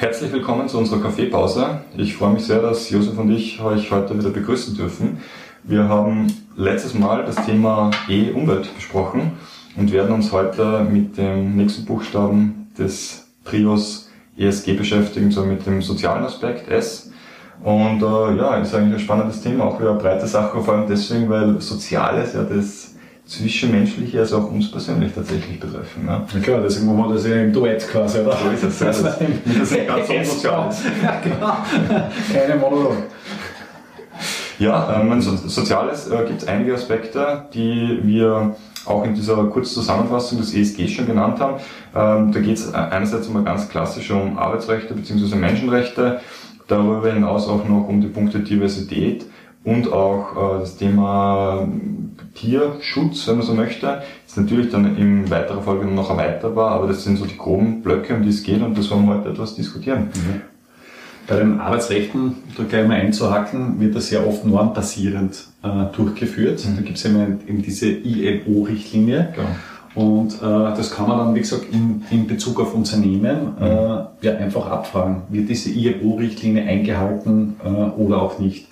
Herzlich willkommen zu unserer Kaffeepause. Ich freue mich sehr, dass Josef und ich euch heute wieder begrüßen dürfen. Wir haben letztes Mal das Thema E-Umwelt besprochen und werden uns heute mit dem nächsten Buchstaben des Trios ESG beschäftigen, so mit dem sozialen Aspekt S. Und äh, ja, ist eigentlich ein spannendes Thema, auch wieder eine breite Sache, vor allem deswegen, weil Soziales ja das Zwischenmenschliche, also auch uns persönlich tatsächlich betreffen. Ja, ja klar, deswegen machen wir das ja im Duett quasi, oder? So ist es. Das, das, ist ganz unsozial. Ja, genau. Keine Monolog. Ja, ähm, Soziales äh, gibt es einige Aspekte, die wir auch in dieser Kurzzusammenfassung des ESG schon genannt haben. Ähm, da geht es einerseits mal ganz klassisch um Arbeitsrechte bzw. Menschenrechte, darüber hinaus auch noch um die Punkte Diversität und auch äh, das Thema Tierschutz, wenn man so möchte. Ist natürlich dann in weiterer Folge noch erweiterbar, aber das sind so die groben Blöcke, um die es geht und das wollen wir heute etwas diskutieren. Mhm. Bei den Arbeitsrechten, da gleich mal einzuhacken, wird das ja oft normbasierend äh, durchgeführt. Mhm. Da gibt es ja eben diese IMO-Richtlinie. Genau. Und äh, das kann man dann, wie gesagt, in, in Bezug auf Unternehmen mhm. äh, ja einfach abfragen. Wird diese IMO-Richtlinie eingehalten äh, oder auch nicht?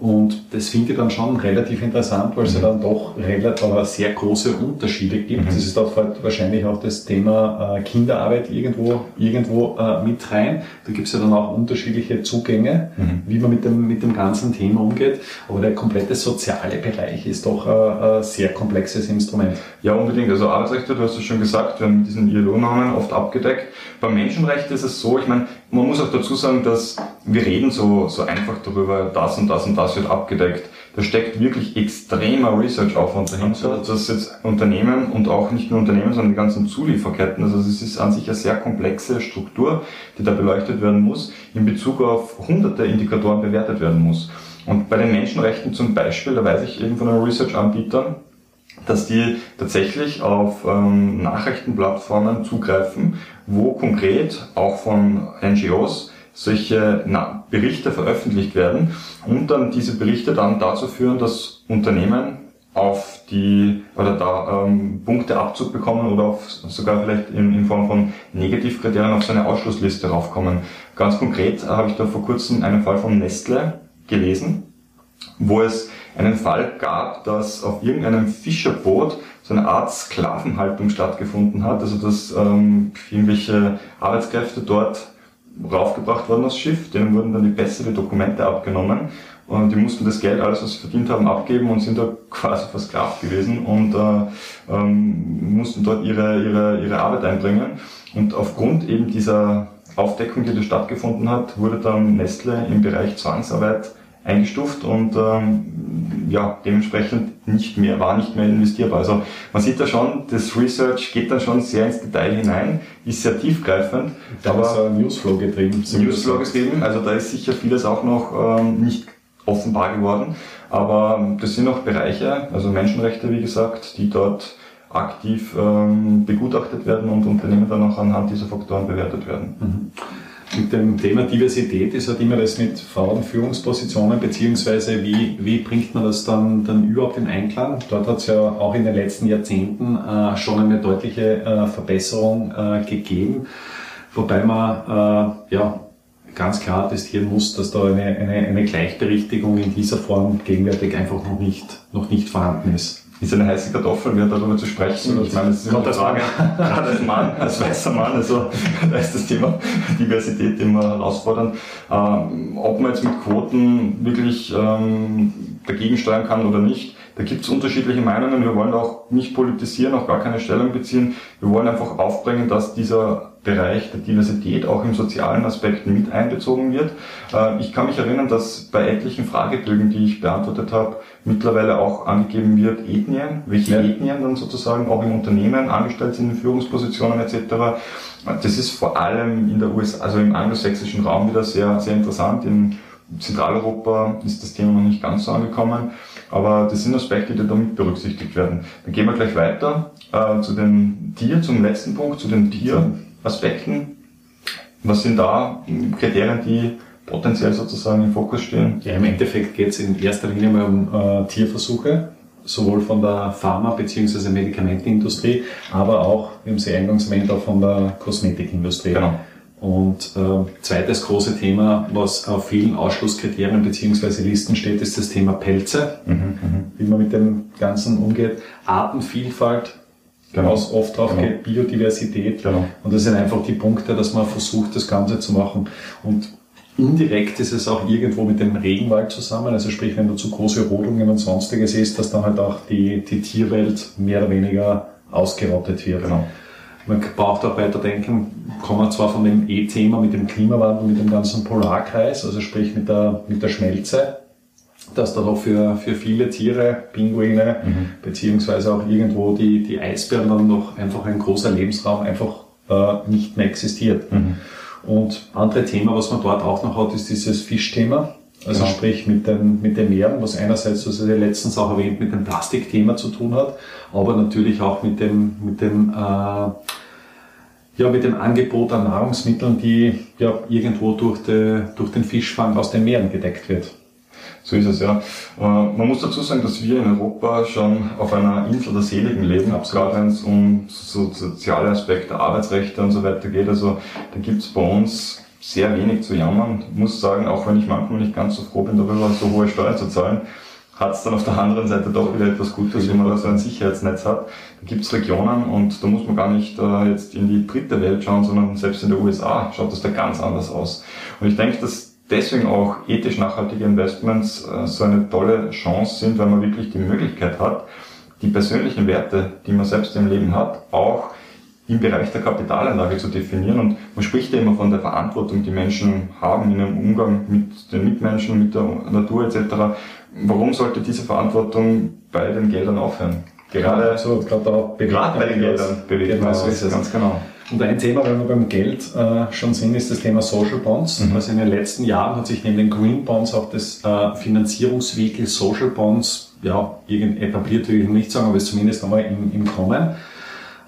Und das finde ich dann schon relativ interessant, weil es ja dann doch relativ, sehr große Unterschiede gibt. Mhm. Das ist auch wahrscheinlich auch das Thema äh, Kinderarbeit irgendwo, irgendwo äh, mit rein. Da gibt es ja dann auch unterschiedliche Zugänge, mhm. wie man mit dem, mit dem ganzen Thema umgeht. Aber der komplette soziale Bereich ist doch äh, ein sehr komplexes Instrument. Ja, unbedingt. Also Arbeitsrechte, du hast es schon gesagt, wir haben diesen ILO-Namen oft abgedeckt. Beim Menschenrecht ist es so, ich meine, man muss auch dazu sagen, dass wir reden so, so einfach darüber, das und das und das wird abgedeckt. Da steckt wirklich extremer Research-Aufwand dahinter, dass jetzt Unternehmen und auch nicht nur Unternehmen, sondern die ganzen Zulieferketten, also es ist an sich eine sehr komplexe Struktur, die da beleuchtet werden muss, in Bezug auf hunderte Indikatoren bewertet werden muss. Und bei den Menschenrechten zum Beispiel, da weiß ich eben von einem Research-Anbieter, dass die tatsächlich auf ähm, Nachrichtenplattformen zugreifen, wo konkret auch von NGOs solche na, Berichte veröffentlicht werden und dann diese Berichte dann dazu führen, dass Unternehmen auf die oder da ähm, Punkte Abzug bekommen oder auf, sogar vielleicht in, in Form von Negativkriterien auf so eine Ausschlussliste raufkommen. Ganz konkret habe ich da vor kurzem einen Fall von Nestle gelesen, wo es einen Fall gab, dass auf irgendeinem Fischerboot so eine Art Sklavenhaltung stattgefunden hat, also dass ähm, irgendwelche Arbeitskräfte dort raufgebracht worden aufs Schiff, denen wurden dann die die Dokumente abgenommen. Und die mussten das Geld, alles was sie verdient haben, abgeben und sind da quasi versklavt gewesen und äh, ähm, mussten dort ihre, ihre, ihre Arbeit einbringen. Und aufgrund eben dieser Aufdeckung, die da stattgefunden hat, wurde dann Nestle im Bereich Zwangsarbeit eingestuft und ähm, ja, dementsprechend nicht mehr, war nicht mehr investierbar. Also man sieht da schon, das Research geht dann schon sehr ins Detail hinein, ist sehr tiefgreifend. Da aber so Newsflow getrieben. Newsflow getrieben, also da ist sicher vieles auch noch ähm, nicht offenbar geworden. Aber das sind auch Bereiche, also Menschenrechte, wie gesagt, die dort aktiv ähm, begutachtet werden und Unternehmen dann auch anhand dieser Faktoren bewertet werden. Mhm mit dem Thema Diversität ist halt immer das mit Frauenführungspositionen, beziehungsweise wie, wie bringt man das dann, dann überhaupt in Einklang? Dort hat es ja auch in den letzten Jahrzehnten äh, schon eine deutliche äh, Verbesserung äh, gegeben, wobei man äh, ja, ganz klar attestieren muss, dass da eine, eine, eine Gleichberechtigung in dieser Form gegenwärtig einfach noch nicht, noch nicht vorhanden ist ist eine heiße Kartoffel, wir darüber zu sprechen. Ich meine, das ist immer die Frage, gerade als Mann, als weißer Mann, also da ist das Thema Diversität immer herausfordernd. Ähm, ob man jetzt mit Quoten wirklich ähm, dagegen steuern kann oder nicht, da gibt es unterschiedliche Meinungen. Wir wollen auch nicht politisieren, auch gar keine Stellung beziehen. Wir wollen einfach aufbringen, dass dieser Bereich der Diversität auch im sozialen Aspekten mit einbezogen wird. Äh, ich kann mich erinnern, dass bei etlichen Fragebögen, die ich beantwortet habe, mittlerweile auch angegeben wird, Ethnien, welche ja. Ethnien dann sozusagen auch im Unternehmen angestellt sind, in Führungspositionen etc. Das ist vor allem in der USA, also im angelsächsischen Raum wieder sehr, sehr interessant. In Zentraleuropa ist das Thema noch nicht ganz so angekommen. Aber das sind Aspekte, die damit berücksichtigt werden. Dann gehen wir gleich weiter äh, zu den Tier, zum letzten Punkt, zu den Tieraspekten. Was sind da Kriterien, die potenziell sozusagen im Fokus stehen? Ja, im Endeffekt geht es in erster Linie mal um äh, Tierversuche, sowohl von der Pharma- bzw. Medikamentenindustrie, aber auch, wie haben Sie eingangs erwähnt, auch von der Kosmetikindustrie. Genau. Und äh, zweites große Thema, was auf vielen Ausschlusskriterien beziehungsweise Listen steht, ist das Thema Pelze, mhm, mhm. wie man mit dem Ganzen umgeht. Artenvielfalt, genau. was oft drauf genau. geht, Biodiversität. Genau. Und das sind einfach die Punkte, dass man versucht, das Ganze zu machen. Und indirekt ist es auch irgendwo mit dem Regenwald zusammen. Also sprich, wenn du zu große Rodungen und sonstiges ist, dass dann halt auch die, die Tierwelt mehr oder weniger ausgerottet wird. Genau. Man braucht auch weiterdenken, kommen wir zwar von dem E-Thema mit dem Klimawandel, mit dem ganzen Polarkreis, also sprich mit der, mit der Schmelze, dass da doch für, für viele Tiere, Pinguine, mhm. beziehungsweise auch irgendwo die, die Eisbären dann noch einfach ein großer Lebensraum einfach äh, nicht mehr existiert. Mhm. Und andere Thema, was man dort auch noch hat, ist dieses Fischthema. Also genau. sprich mit den, mit den Meeren, was einerseits, was ihr letztens auch erwähnt, mit dem Plastikthema zu tun hat, aber natürlich auch mit dem, mit dem, äh, ja, mit dem Angebot an Nahrungsmitteln, die ja irgendwo durch, de, durch den Fischfang aus den Meeren gedeckt wird. So ist es ja. Äh, man muss dazu sagen, dass wir in Europa schon auf einer Insel der Seligen leben, gerade wenn es um so soziale Aspekte, Arbeitsrechte und so weiter geht. Also da gibt es bei uns sehr wenig zu jammern. Ich muss sagen, auch wenn ich manchmal nicht ganz so froh bin darüber, so hohe Steuern zu zahlen, hat es dann auf der anderen Seite doch wieder etwas Gutes, wenn man da so ein Sicherheitsnetz hat. Da gibt es Regionen und da muss man gar nicht äh, jetzt in die dritte Welt schauen, sondern selbst in der USA schaut das da ganz anders aus. Und ich denke, dass deswegen auch ethisch nachhaltige Investments äh, so eine tolle Chance sind, weil man wirklich die Möglichkeit hat, die persönlichen Werte, die man selbst im Leben hat, auch im Bereich der Kapitalanlage zu definieren. Und man spricht ja immer von der Verantwortung, die Menschen haben in ihrem Umgang mit den Mitmenschen, mit der Natur etc. Warum sollte diese Verantwortung bei den Geldern aufhören? Gerade, so, gerade, auch gerade bei den Geldern bewegt genau, so ist es. Ganz genau. Und ein Thema, wenn wir beim Geld äh, schon sind, ist das Thema Social Bonds. Mhm. Also in den letzten Jahren hat sich neben den Green Bonds auch das äh, Finanzierungsvehikel Social Bonds ja, irgend etabliert, will ich nicht sagen, aber ist zumindest einmal im, im Kommen.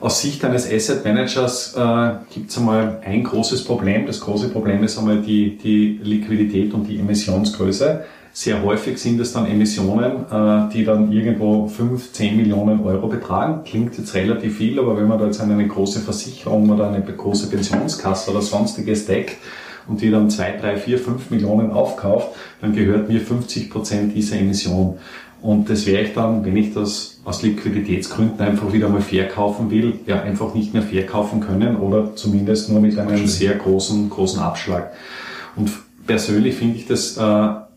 Aus Sicht eines Asset Managers äh, gibt es einmal ein großes Problem. Das große Problem ist einmal die, die Liquidität und die Emissionsgröße. Sehr häufig sind es dann Emissionen, äh, die dann irgendwo 5, 10 Millionen Euro betragen. Klingt jetzt relativ viel, aber wenn man da jetzt eine große Versicherung oder eine große Pensionskasse oder sonstiges deckt und die dann 2, 3, 4, 5 Millionen aufkauft, dann gehört mir 50 Prozent dieser Emission. Und das wäre ich dann, wenn ich das aus Liquiditätsgründen einfach wieder mal verkaufen will, ja einfach nicht mehr verkaufen können oder zumindest nur mit einem sehr großen, großen Abschlag. Und persönlich finde ich das äh,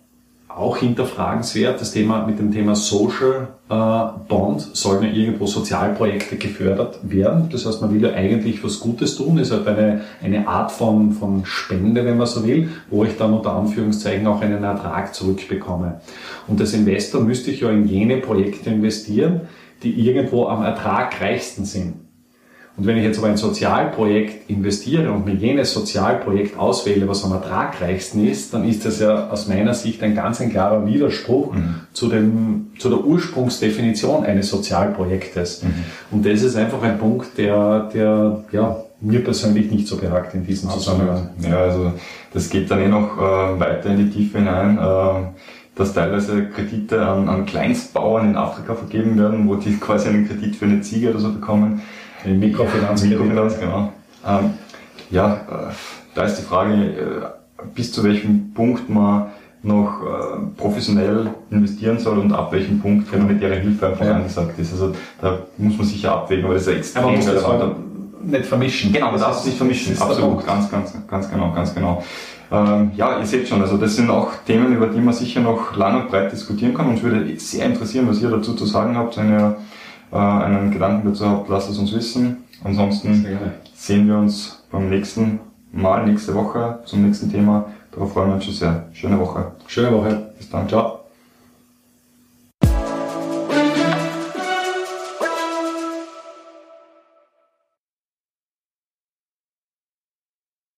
auch hinterfragenswert. Das Thema mit dem Thema Social äh, Bond sollen ja irgendwo Sozialprojekte gefördert werden. Das heißt, man will ja eigentlich was Gutes tun. Ist halt eine, eine Art von, von Spende, wenn man so will, wo ich dann unter Anführungszeichen auch einen Ertrag zurückbekomme. Und als Investor müsste ich ja in jene Projekte investieren, die irgendwo am ertragreichsten sind. Und wenn ich jetzt aber ein Sozialprojekt investiere und mir jenes Sozialprojekt auswähle, was am ertragreichsten ist, dann ist das ja aus meiner Sicht ein ganz ein klarer Widerspruch mhm. zu, dem, zu der Ursprungsdefinition eines Sozialprojektes. Mhm. Und das ist einfach ein Punkt, der, der ja, mir persönlich nicht so behagt in diesem Zusammenhang. Ja, also das geht dann eh noch äh, weiter in die Tiefe hinein. Äh, dass teilweise Kredite an, an Kleinstbauern in Afrika vergeben werden, wo die quasi einen Kredit für eine Ziege oder so bekommen. Mikrofinanz. Mikrofinanz, genau. Ähm, ja, äh, da ist die Frage, äh, bis zu welchem Punkt man noch äh, professionell investieren soll und ab welchem Punkt humanitäre Hilfe einfach ja. angesagt ist. Also da muss man sicher abwägen, aber das ist ja extrem aber relevant. Nicht vermischen. Genau, man darf es nicht vermischen. Absolut, ganz, ganz, ganz genau, ganz genau. Ähm, ja, ihr seht schon, also das sind auch Themen, über die man sicher noch lang und breit diskutieren kann. Uns würde sehr interessieren, was ihr dazu zu sagen habt, wenn ihr äh, einen Gedanken dazu habt, lasst es uns wissen. Ansonsten sehen wir uns beim nächsten Mal, nächste Woche zum nächsten Thema. Darauf freuen wir uns schon sehr. Schöne Woche. Schöne Woche. Bis dann. Ciao.